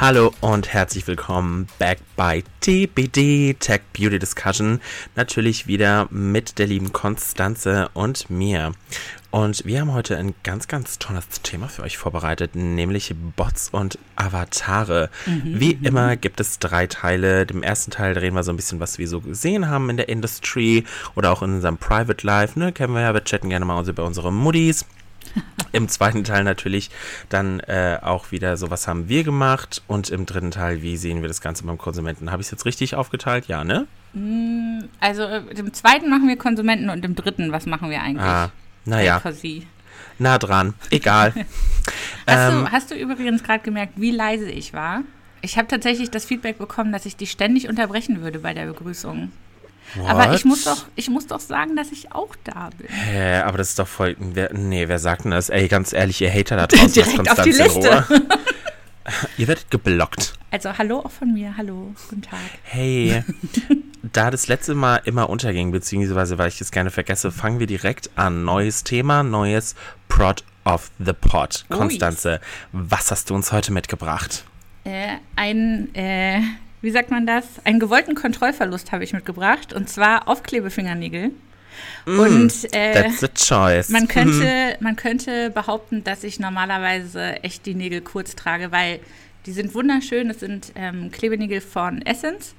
Hallo und herzlich willkommen back bei TBD Tech Beauty Discussion. Natürlich wieder mit der lieben Konstanze und mir. Und wir haben heute ein ganz, ganz tolles Thema für euch vorbereitet, nämlich Bots und Avatare. Mhm. Wie immer gibt es drei Teile. Im ersten Teil drehen wir so ein bisschen, was wir so gesehen haben in der Industry oder auch in unserem Private Life. Ne? Kennen wir ja, wir chatten gerne mal über unsere Muddies. Im zweiten Teil natürlich dann äh, auch wieder so, was haben wir gemacht und im dritten Teil, wie sehen wir das Ganze beim Konsumenten. Habe ich es jetzt richtig aufgeteilt? Ja, ne? Mm, also äh, im zweiten machen wir Konsumenten und im dritten, was machen wir eigentlich? Ah, naja. Nah dran, egal. hast, ähm, du, hast du übrigens gerade gemerkt, wie leise ich war? Ich habe tatsächlich das Feedback bekommen, dass ich dich ständig unterbrechen würde bei der Begrüßung. What? Aber ich muss, doch, ich muss doch sagen, dass ich auch da bin. Hä, aber das ist doch voll. Wer, nee, wer sagt denn das? Ey, ganz ehrlich, ihr Hater da draußen, Direkt auf die Liste. ihr werdet geblockt. Also, hallo auch von mir. Hallo, guten Tag. Hey, da das letzte Mal immer unterging, beziehungsweise weil ich das gerne vergesse, fangen wir direkt an. Neues Thema, neues Prod of the Pod. Konstanze, was hast du uns heute mitgebracht? Äh, ein äh, wie sagt man das? Einen gewollten Kontrollverlust habe ich mitgebracht und zwar Aufklebefingernägel. Mm, und äh, that's the choice. Man könnte, man könnte behaupten, dass ich normalerweise echt die Nägel kurz trage, weil die sind wunderschön. Es sind ähm, Klebenägel von Essence.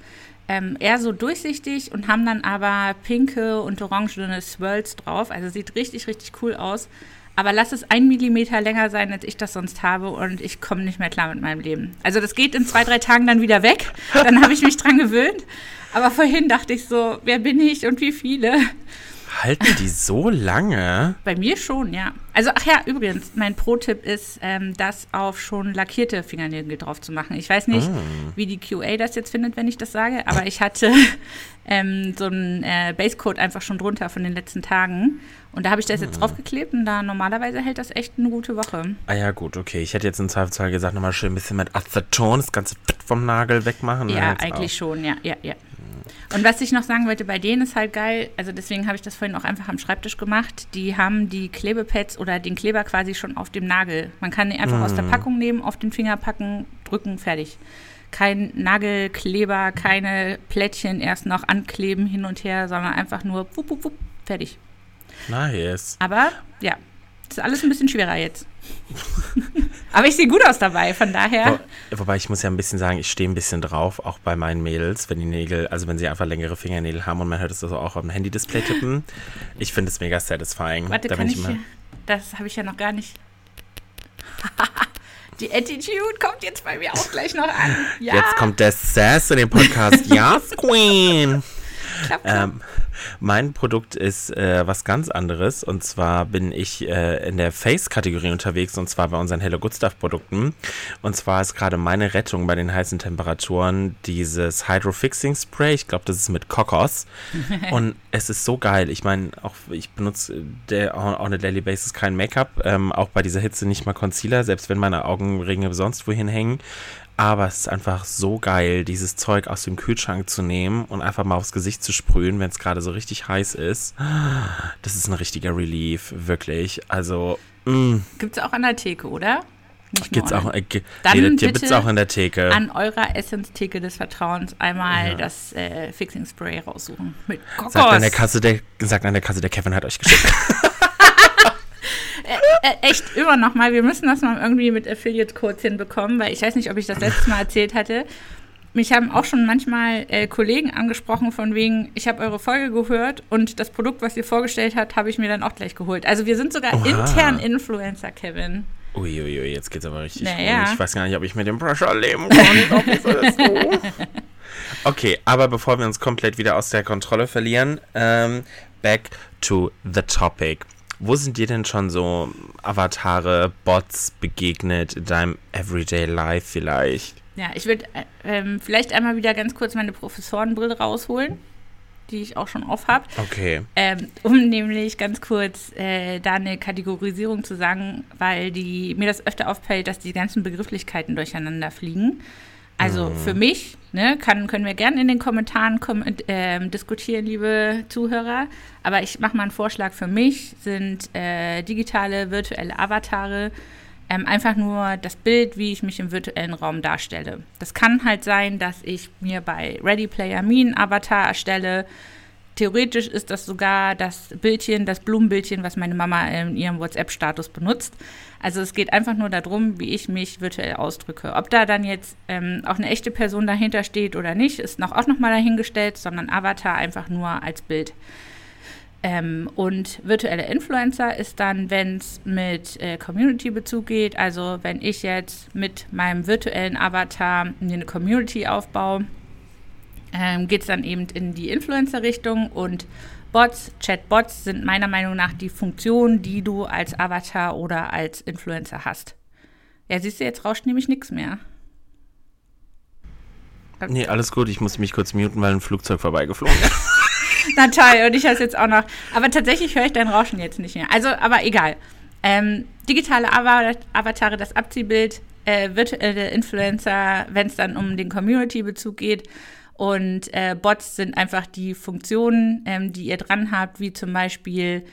Ähm, eher so durchsichtig und haben dann aber pinke und orangene Swirls drauf. Also sieht richtig, richtig cool aus. Aber lass es ein Millimeter länger sein, als ich das sonst habe und ich komme nicht mehr klar mit meinem Leben. Also das geht in zwei, drei Tagen dann wieder weg. Dann habe ich mich dran gewöhnt. Aber vorhin dachte ich so, wer bin ich und wie viele? Halten die so lange? Bei mir schon, ja. Also, ach ja, übrigens, mein Pro-Tipp ist, ähm, das auf schon lackierte Fingernägel drauf zu machen. Ich weiß nicht, mm. wie die QA das jetzt findet, wenn ich das sage, aber ich hatte ähm, so einen äh, Basecoat einfach schon drunter von den letzten Tagen. Und da habe ich das jetzt mm. draufgeklebt und da normalerweise hält das echt eine gute Woche. Ah ja, gut, okay. Ich hätte jetzt im Zweifelsfall gesagt, nochmal schön ein bisschen mit Aceton das ganze Fett vom Nagel wegmachen. Ja, eigentlich auch. schon, ja, ja, ja. Und was ich noch sagen wollte, bei denen ist halt geil, also deswegen habe ich das vorhin auch einfach am Schreibtisch gemacht. Die haben die Klebepads oder den Kleber quasi schon auf dem Nagel. Man kann den einfach mm. aus der mhm. Packung nehmen, auf den Finger packen, drücken, fertig. Kein Nagelkleber, keine Plättchen erst noch ankleben hin und her, sondern einfach nur wupp, wupp, wupp, fertig. Nice. Aber ja, ist alles ein bisschen schwerer jetzt. Aber ich sehe gut aus dabei, von daher. Wo, wobei ich muss ja ein bisschen sagen, ich stehe ein bisschen drauf, auch bei meinen Mädels, wenn die Nägel, also wenn sie einfach längere Fingernägel haben und man hört es also auch auf dem Handy-Display tippen. Ich finde es mega satisfying. Warte, da kann ich, ich mal das habe ich ja noch gar nicht. Die Attitude kommt jetzt bei mir auch gleich noch an. Ja. Jetzt kommt der Sass in den Podcast. ja, Queen. Klapp, klapp. Ähm, mein Produkt ist äh, was ganz anderes. Und zwar bin ich äh, in der Face-Kategorie unterwegs und zwar bei unseren Hello Good Stuff-Produkten. Und zwar ist gerade meine Rettung bei den heißen Temperaturen dieses Hydro-Fixing Spray. Ich glaube, das ist mit Kokos. und es ist so geil. Ich meine, auch ich benutze der, on a daily basis kein Make-up. Ähm, auch bei dieser Hitze nicht mal Concealer, selbst wenn meine Augenringe sonst wohin hängen. Aber es ist einfach so geil, dieses Zeug aus dem Kühlschrank zu nehmen und einfach mal aufs Gesicht zu sprühen, wenn es gerade so richtig heiß ist. Das ist ein richtiger Relief, wirklich. Also. Mm. Gibt es auch an der Theke, oder? Gibt's auch, äh, Dann nee, gibt es auch an der Theke. An eurer Essence-Theke des Vertrauens einmal ja. das äh, Fixing Spray raussuchen. Mit Kokos. Sagt an der Kasse, der, sagt an der Kasse, der Kevin hat euch geschickt. Äh, äh, echt immer noch mal. Wir müssen das mal irgendwie mit Affiliate-Codes hinbekommen, weil ich weiß nicht, ob ich das letztes Mal erzählt hatte. Mich haben auch schon manchmal äh, Kollegen angesprochen von wegen, ich habe eure Folge gehört und das Produkt, was ihr vorgestellt habt, habe ich mir dann auch gleich geholt. Also wir sind sogar Oha. intern Influencer, Kevin. Uiuiui, ui, jetzt geht's aber richtig naja. Ich weiß gar nicht, ob ich mit dem Pressure leben kann. okay, aber bevor wir uns komplett wieder aus der Kontrolle verlieren, ähm, back to the topic. Wo sind dir denn schon so Avatare, Bots begegnet in deinem Everyday Life vielleicht? Ja, ich würde äh, ähm, vielleicht einmal wieder ganz kurz meine Professorenbrille rausholen, die ich auch schon auf habe. Okay. Ähm, um nämlich ganz kurz äh, da eine Kategorisierung zu sagen, weil die, mir das öfter auffällt, dass die ganzen Begrifflichkeiten durcheinander fliegen. Also mhm. für mich, ne, kann, können wir gerne in den Kommentaren kom äh, diskutieren, liebe Zuhörer. Aber ich mache mal einen Vorschlag für mich, sind äh, digitale, virtuelle Avatare ähm, einfach nur das Bild, wie ich mich im virtuellen Raum darstelle. Das kann halt sein, dass ich mir bei Ready Player Me einen Avatar erstelle. Theoretisch ist das sogar das Bildchen, das Blumenbildchen, was meine Mama in ihrem WhatsApp-Status benutzt. Also es geht einfach nur darum, wie ich mich virtuell ausdrücke. Ob da dann jetzt ähm, auch eine echte Person dahinter steht oder nicht, ist noch auch nochmal dahingestellt, sondern Avatar einfach nur als Bild. Ähm, und virtuelle Influencer ist dann, wenn es mit äh, Community-Bezug geht, also wenn ich jetzt mit meinem virtuellen Avatar eine Community aufbaue, ähm, geht es dann eben in die Influencer-Richtung und Bots, Chatbots sind meiner Meinung nach die Funktion, die du als Avatar oder als Influencer hast. Ja, siehst du, jetzt rauscht nämlich nichts mehr. Nee, alles gut, ich muss mich kurz muten, weil ein Flugzeug vorbeigeflogen ist. Na toll, und ich habe es jetzt auch noch. Aber tatsächlich höre ich dein Rauschen jetzt nicht mehr. Also, aber egal. Ähm, digitale Avatare, das Abziehbild, äh, virtuelle Influencer, wenn es dann um den Community-Bezug geht. Und äh, Bots sind einfach die Funktionen, ähm, die ihr dran habt, wie zum Beispiel,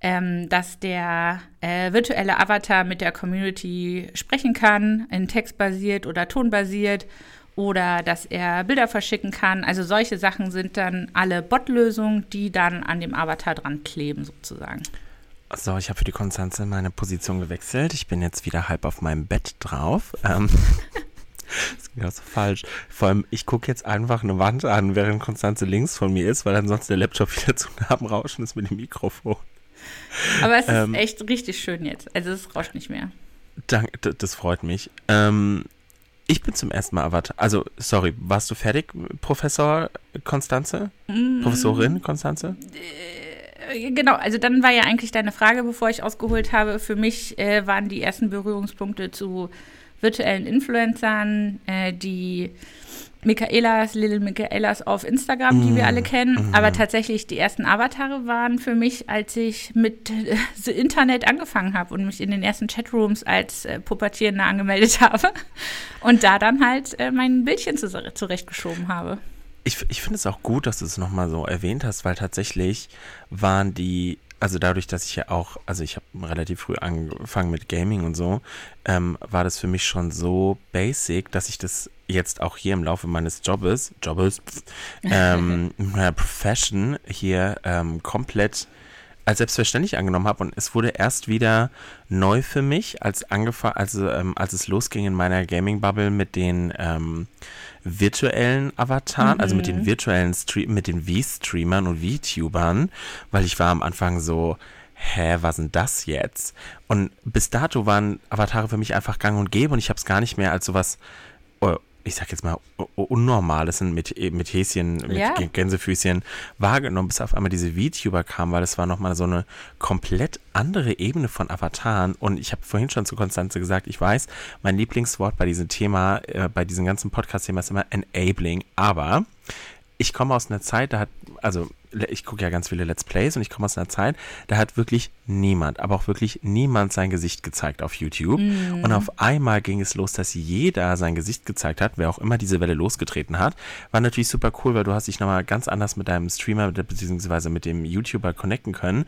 ähm, dass der äh, virtuelle Avatar mit der Community sprechen kann, in Text basiert oder Ton basiert oder dass er Bilder verschicken kann. Also solche Sachen sind dann alle Bot-Lösungen, die dann an dem Avatar dran kleben sozusagen. So, ich habe für die Konstanze meine Position gewechselt. Ich bin jetzt wieder halb auf meinem Bett drauf. Ähm, das ist ganz falsch. Vor allem, ich gucke jetzt einfach eine Wand an, während Konstanze links von mir ist, weil ansonsten der Laptop wieder zu nah am Rauschen ist mit dem Mikrofon. Aber es ähm, ist echt richtig schön jetzt. Also es rauscht nicht mehr. Danke, das freut mich. Ähm, ich bin zum ersten Mal Avatar. Also, sorry, warst du fertig, Professor Konstanze? Mm. Professorin Konstanze? Äh, genau, also dann war ja eigentlich deine Frage, bevor ich ausgeholt habe. Für mich äh, waren die ersten Berührungspunkte zu virtuellen Influencern, äh, die Michaelas, Little Michaelas auf Instagram, die wir alle mm, kennen. Mhm. Aber tatsächlich die ersten Avatare waren für mich, als ich mit äh, The Internet angefangen habe und mich in den ersten Chatrooms als äh, Pubertierende angemeldet habe und da dann halt äh, mein Bildchen zu, zurechtgeschoben habe. Ich, ich finde es auch gut, dass du es nochmal so erwähnt hast, weil tatsächlich waren die also dadurch, dass ich ja auch, also ich habe relativ früh angefangen mit Gaming und so, ähm, war das für mich schon so basic, dass ich das jetzt auch hier im Laufe meines Jobes, Jobes, ähm, meiner Profession hier ähm, komplett als selbstverständlich angenommen habe und es wurde erst wieder neu für mich, als angefangen, also ähm, als es losging in meiner Gaming Bubble mit den ähm, virtuellen Avataren, mhm. also mit den mhm. virtuellen Stream, mit den V-Streamern und VTubern, weil ich war am Anfang so, hä, was sind das jetzt? Und bis dato waren Avatare für mich einfach gang und gäbe und ich habe es gar nicht mehr als sowas ich sag jetzt mal, Unnormales mit, mit Häschen, mit ja. Gänsefüßchen wahrgenommen, bis auf einmal diese VTuber kamen, weil das war nochmal so eine komplett andere Ebene von Avataren. Und ich habe vorhin schon zu Konstanze gesagt, ich weiß, mein Lieblingswort bei diesem Thema, äh, bei diesem ganzen Podcast-Thema ist immer Enabling. Aber ich komme aus einer Zeit, da hat, also ich gucke ja ganz viele Let's Plays und ich komme aus einer Zeit, da hat wirklich niemand, aber auch wirklich niemand sein Gesicht gezeigt auf YouTube. Mm. Und auf einmal ging es los, dass jeder sein Gesicht gezeigt hat, wer auch immer diese Welle losgetreten hat. War natürlich super cool, weil du hast dich nochmal ganz anders mit deinem Streamer beziehungsweise mit dem YouTuber connecten können.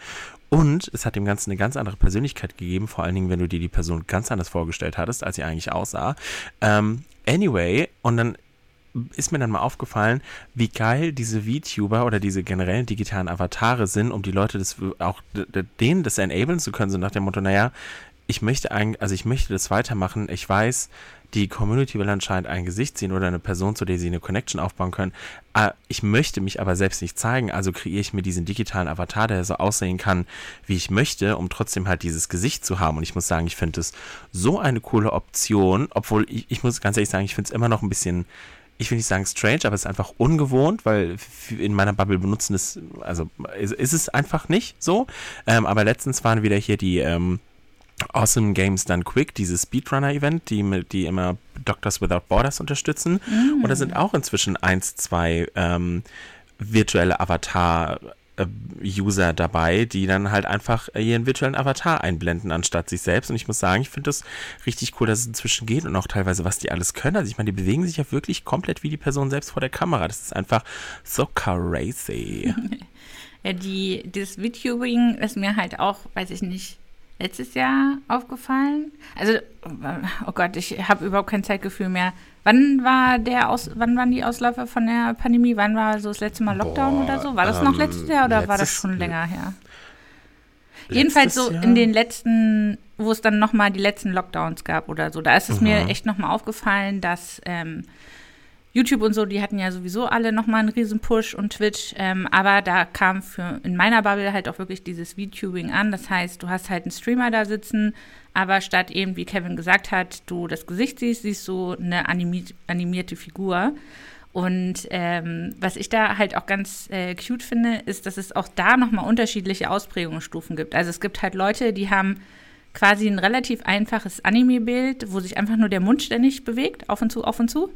Und es hat dem Ganzen eine ganz andere Persönlichkeit gegeben, vor allen Dingen, wenn du dir die Person ganz anders vorgestellt hattest, als sie eigentlich aussah. Ähm, anyway, und dann ist mir dann mal aufgefallen, wie geil diese VTuber oder diese generellen digitalen Avatare sind, um die Leute das auch denen das enablen zu können, so nach dem Motto, naja, ich möchte eigentlich, also ich möchte das weitermachen. Ich weiß, die Community will anscheinend ein Gesicht sehen oder eine Person, zu der sie eine Connection aufbauen können. Ah, ich möchte mich aber selbst nicht zeigen, also kreiere ich mir diesen digitalen Avatar, der so aussehen kann, wie ich möchte, um trotzdem halt dieses Gesicht zu haben. Und ich muss sagen, ich finde es so eine coole Option, obwohl ich, ich muss ganz ehrlich sagen, ich finde es immer noch ein bisschen ich will nicht sagen strange, aber es ist einfach ungewohnt, weil in meiner Bubble benutzen es, also ist, ist es einfach nicht so. Ähm, aber letztens waren wieder hier die ähm, Awesome Games Done Quick, dieses Speedrunner-Event, die, die immer Doctors Without Borders unterstützen. Mm. Und da sind auch inzwischen eins, zwei ähm, virtuelle Avatar- User dabei, die dann halt einfach ihren virtuellen Avatar einblenden, anstatt sich selbst. Und ich muss sagen, ich finde das richtig cool, dass es inzwischen geht und auch teilweise, was die alles können. Also ich meine, die bewegen sich ja wirklich komplett wie die Person selbst vor der Kamera. Das ist einfach so crazy. ja, die, das VTubing ist mir halt auch, weiß ich nicht, letztes Jahr aufgefallen. Also, oh Gott, ich habe überhaupt kein Zeitgefühl mehr. Wann war der Aus, wann waren die Ausläufer von der Pandemie? Wann war so das letzte Mal Lockdown Boah, oder so? War das ähm, noch letztes Jahr oder letztes, war das schon länger her? Jedenfalls so Jahr? in den letzten, wo es dann nochmal die letzten Lockdowns gab oder so, da ist es mhm. mir echt nochmal aufgefallen, dass ähm, YouTube und so, die hatten ja sowieso alle nochmal einen riesen Push und Twitch, ähm, aber da kam für in meiner Bubble halt auch wirklich dieses VTubing an. Das heißt, du hast halt einen Streamer da sitzen, aber statt eben, wie Kevin gesagt hat, du das Gesicht siehst, siehst du eine animiert, animierte Figur. Und ähm, was ich da halt auch ganz äh, cute finde, ist, dass es auch da nochmal unterschiedliche Ausprägungsstufen gibt. Also es gibt halt Leute, die haben quasi ein relativ einfaches Anime-Bild, wo sich einfach nur der Mund ständig bewegt, auf und zu, auf und zu.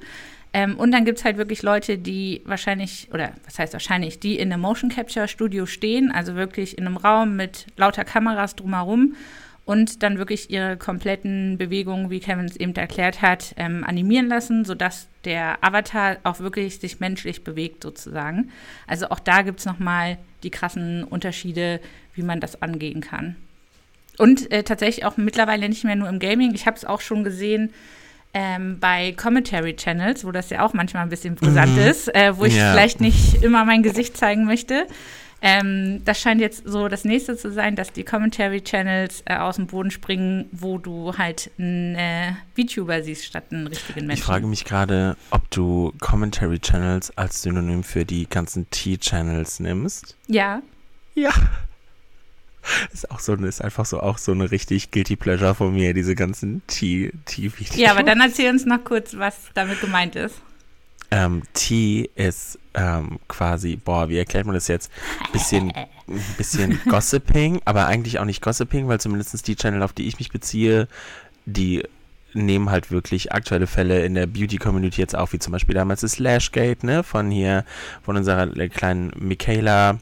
Ähm, und dann gibt es halt wirklich Leute, die wahrscheinlich, oder was heißt wahrscheinlich, die in einem Motion Capture Studio stehen, also wirklich in einem Raum mit lauter Kameras drumherum und dann wirklich ihre kompletten Bewegungen, wie Kevin es eben erklärt hat, ähm, animieren lassen, sodass der Avatar auch wirklich sich menschlich bewegt sozusagen. Also auch da gibt es nochmal die krassen Unterschiede, wie man das angehen kann. Und äh, tatsächlich auch mittlerweile nicht mehr nur im Gaming. Ich habe es auch schon gesehen, ähm, bei Commentary Channels, wo das ja auch manchmal ein bisschen brisant mhm. ist, äh, wo ich ja. vielleicht nicht immer mein Gesicht zeigen möchte. Ähm, das scheint jetzt so das nächste zu sein, dass die Commentary Channels äh, aus dem Boden springen, wo du halt einen äh, VTuber siehst statt einen richtigen Menschen. Ich frage mich gerade, ob du Commentary Channels als Synonym für die ganzen T-Channels nimmst. Ja. Ja. Ist auch so, ist einfach so auch so eine richtig guilty pleasure von mir, diese ganzen T-Videos. Ja, aber dann erzähl uns noch kurz, was damit gemeint ist. Ähm, T ist ähm, quasi, boah, wie erklärt man das jetzt? Bisschen, bisschen Gossiping, aber eigentlich auch nicht Gossiping, weil zumindest die Channel, auf die ich mich beziehe, die nehmen halt wirklich aktuelle Fälle in der Beauty-Community jetzt auf, wie zum Beispiel damals das Lashgate, ne, von hier, von unserer kleinen Michaela,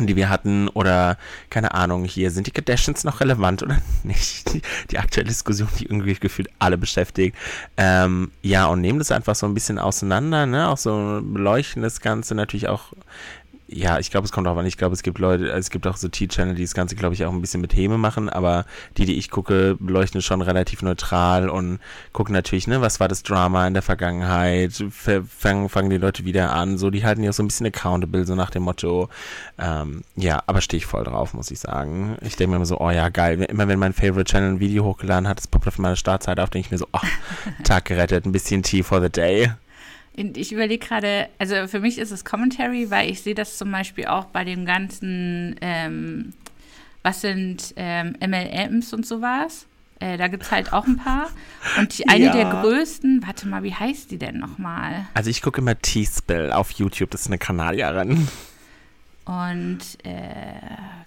die wir hatten oder keine Ahnung, hier sind die Kardashians noch relevant oder nicht? Die, die aktuelle Diskussion, die irgendwie gefühlt alle beschäftigt. Ähm, ja, und nehmen das einfach so ein bisschen auseinander, ne? Auch so beleuchten das Ganze natürlich auch ja, ich glaube, es kommt auch an. Ich glaube, es gibt Leute, es gibt auch so T-Channel, die das Ganze, glaube ich, auch ein bisschen mit Häme machen, aber die, die ich gucke, beleuchten schon relativ neutral und gucken natürlich, ne, was war das Drama in der Vergangenheit, fangen, fangen die Leute wieder an, so, die halten ja so ein bisschen accountable, so nach dem Motto, ähm, ja, aber stehe ich voll drauf, muss ich sagen. Ich denke mir immer so, oh ja, geil, immer wenn mein Favorite Channel ein Video hochgeladen hat, das poppt auf meiner Startseite auf, denke ich mir so, oh, Tag gerettet, ein bisschen Tea for the day. Ich überlege gerade, also für mich ist es Commentary, weil ich sehe das zum Beispiel auch bei dem ganzen, ähm, was sind ähm, MLMs und sowas. Äh, da gibt es halt auch ein paar. Und die, eine ja. der größten, warte mal, wie heißt die denn nochmal? Also ich gucke immer T-Spill auf YouTube, das ist eine Kanadierin. Und äh,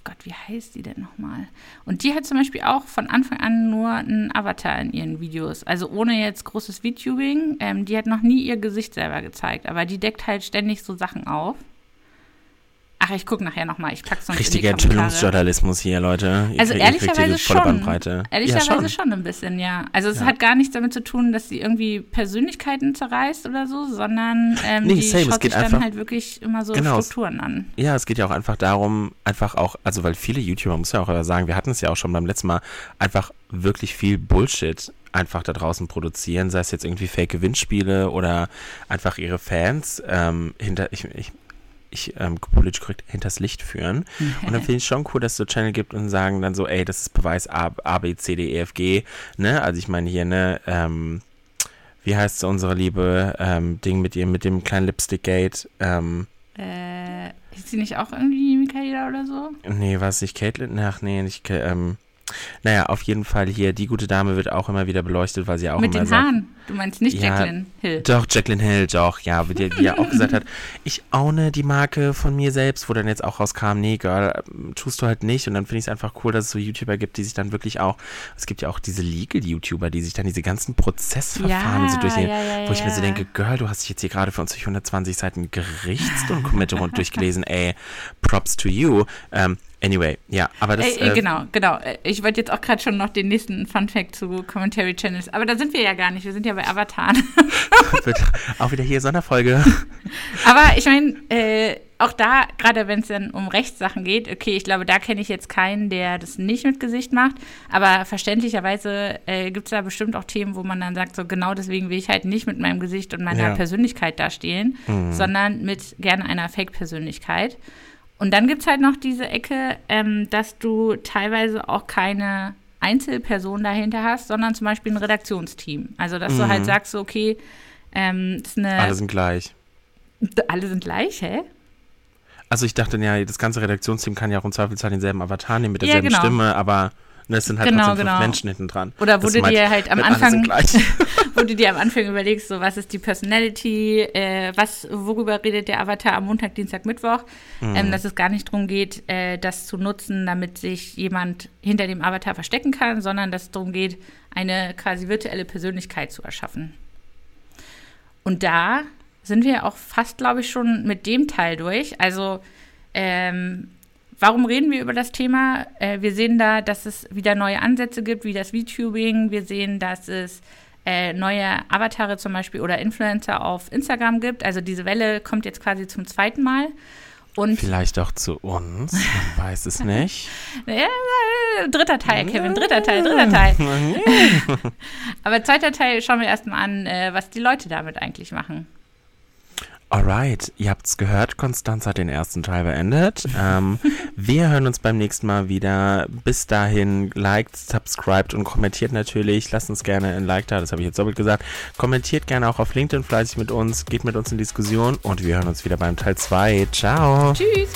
Gott, wie heißt die denn nochmal? Und die hat zum Beispiel auch von Anfang an nur einen Avatar in ihren Videos. Also ohne jetzt großes VTubing. Ähm, die hat noch nie ihr Gesicht selber gezeigt, aber die deckt halt ständig so Sachen auf. Ach, ich gucke nachher nochmal. Ich pack's sonst Richtiger Enthüllungsjournalismus hier, Leute. Ihr also ehrlicherweise schon. Bandbreite. Ehrlicherweise ja, schon. schon. ein bisschen, ja. Also es ja. hat gar nichts damit zu tun, dass sie irgendwie Persönlichkeiten zerreißt oder so, sondern ähm, nee, die same. schaut es geht sich einfach, dann halt wirklich immer so genau, Strukturen an. Ja, es geht ja auch einfach darum, einfach auch, also weil viele YouTuber, muss ja auch sagen, wir hatten es ja auch schon beim letzten Mal, einfach wirklich viel Bullshit einfach da draußen produzieren, sei es jetzt irgendwie Fake-Gewinnspiele oder einfach ihre Fans ähm, hinter, ich, ich ich ähm, politisch korrekt hinters Licht führen. Und dann finde ich schon cool, dass es so Channel gibt und sagen dann so, ey, das ist Beweis A, A B, C, D, E, F, G. Ne? Also ich meine hier, ne, ähm, wie heißt unsere liebe ähm, Ding mit ihr, mit dem kleinen Lipstick-Gate? Ähm, äh, ist sie nicht auch irgendwie Michaela oder so? Nee, war es nicht Caitlin? Ach nee, nicht, ähm, naja, auf jeden Fall hier, die gute Dame wird auch immer wieder beleuchtet, weil sie auch Mit immer den sagt, Haaren. Du meinst nicht ja, Jacqueline Hill? Doch, Jacqueline Hill, doch, ja, die, die ja auch gesagt hat, ich oune die Marke von mir selbst, wo dann jetzt auch rauskam, nee, Girl, tust du halt nicht. Und dann finde ich es einfach cool, dass es so YouTuber gibt, die sich dann wirklich auch, es gibt ja auch diese Legal-YouTuber, die sich dann diese ganzen Prozessverfahren ja, so durchgehen, ja, wo ich mir so denke, Girl, du hast dich jetzt hier gerade für uns durch 120 Seiten Gerichtsdokumente durchgelesen, ey, props to you. Ähm, Anyway, ja, aber das. Äh, äh, genau, genau. Ich wollte jetzt auch gerade schon noch den nächsten Fun Fact zu Commentary Channels, aber da sind wir ja gar nicht. Wir sind ja bei Avataren. auch wieder hier Sonderfolge. Aber ich meine, äh, auch da, gerade wenn es dann um Rechtssachen geht, okay, ich glaube, da kenne ich jetzt keinen, der das nicht mit Gesicht macht. Aber verständlicherweise äh, gibt es da bestimmt auch Themen, wo man dann sagt, so genau deswegen will ich halt nicht mit meinem Gesicht und meiner ja. Persönlichkeit da stehen, mhm. sondern mit gerne einer Fake-Persönlichkeit. Und dann gibt es halt noch diese Ecke, ähm, dass du teilweise auch keine Einzelperson dahinter hast, sondern zum Beispiel ein Redaktionsteam. Also, dass mhm. du halt sagst, so, okay, ähm, ist eine. Alle sind gleich. Alle sind gleich, hä? Also ich dachte, ja, das ganze Redaktionsteam kann ja auch im Zweifelsfall denselben Avatar nehmen mit derselben ja, genau. Stimme, aber ne, es sind halt genau, trotzdem genau. fünf Menschen hinten dran. Oder wo du dir halt am Anfang, wo du dir am Anfang überlegst, so was ist die Personality, äh, was, worüber redet der Avatar am Montag, Dienstag, Mittwoch, mhm. ähm, dass es gar nicht darum geht, äh, das zu nutzen, damit sich jemand hinter dem Avatar verstecken kann, sondern dass es darum geht, eine quasi virtuelle Persönlichkeit zu erschaffen. Und da sind wir auch fast, glaube ich, schon mit dem Teil durch. Also, ähm, warum reden wir über das Thema? Äh, wir sehen da, dass es wieder neue Ansätze gibt, wie das VTubing. Wir sehen, dass es äh, neue Avatare zum Beispiel oder Influencer auf Instagram gibt. Also diese Welle kommt jetzt quasi zum zweiten Mal. Und Vielleicht auch zu uns, man weiß es nicht. ja, dritter Teil, Kevin, dritter Teil, dritter Teil. Aber zweiter Teil schauen wir erstmal an, äh, was die Leute damit eigentlich machen. Alright, ihr habt's gehört, Konstanz hat den ersten Teil beendet. Ähm, wir hören uns beim nächsten Mal wieder. Bis dahin, liked, subscribed und kommentiert natürlich. Lasst uns gerne ein Like da, das habe ich jetzt doppelt gesagt. Kommentiert gerne auch auf LinkedIn fleißig mit uns, geht mit uns in Diskussion und wir hören uns wieder beim Teil 2. Ciao. Tschüss.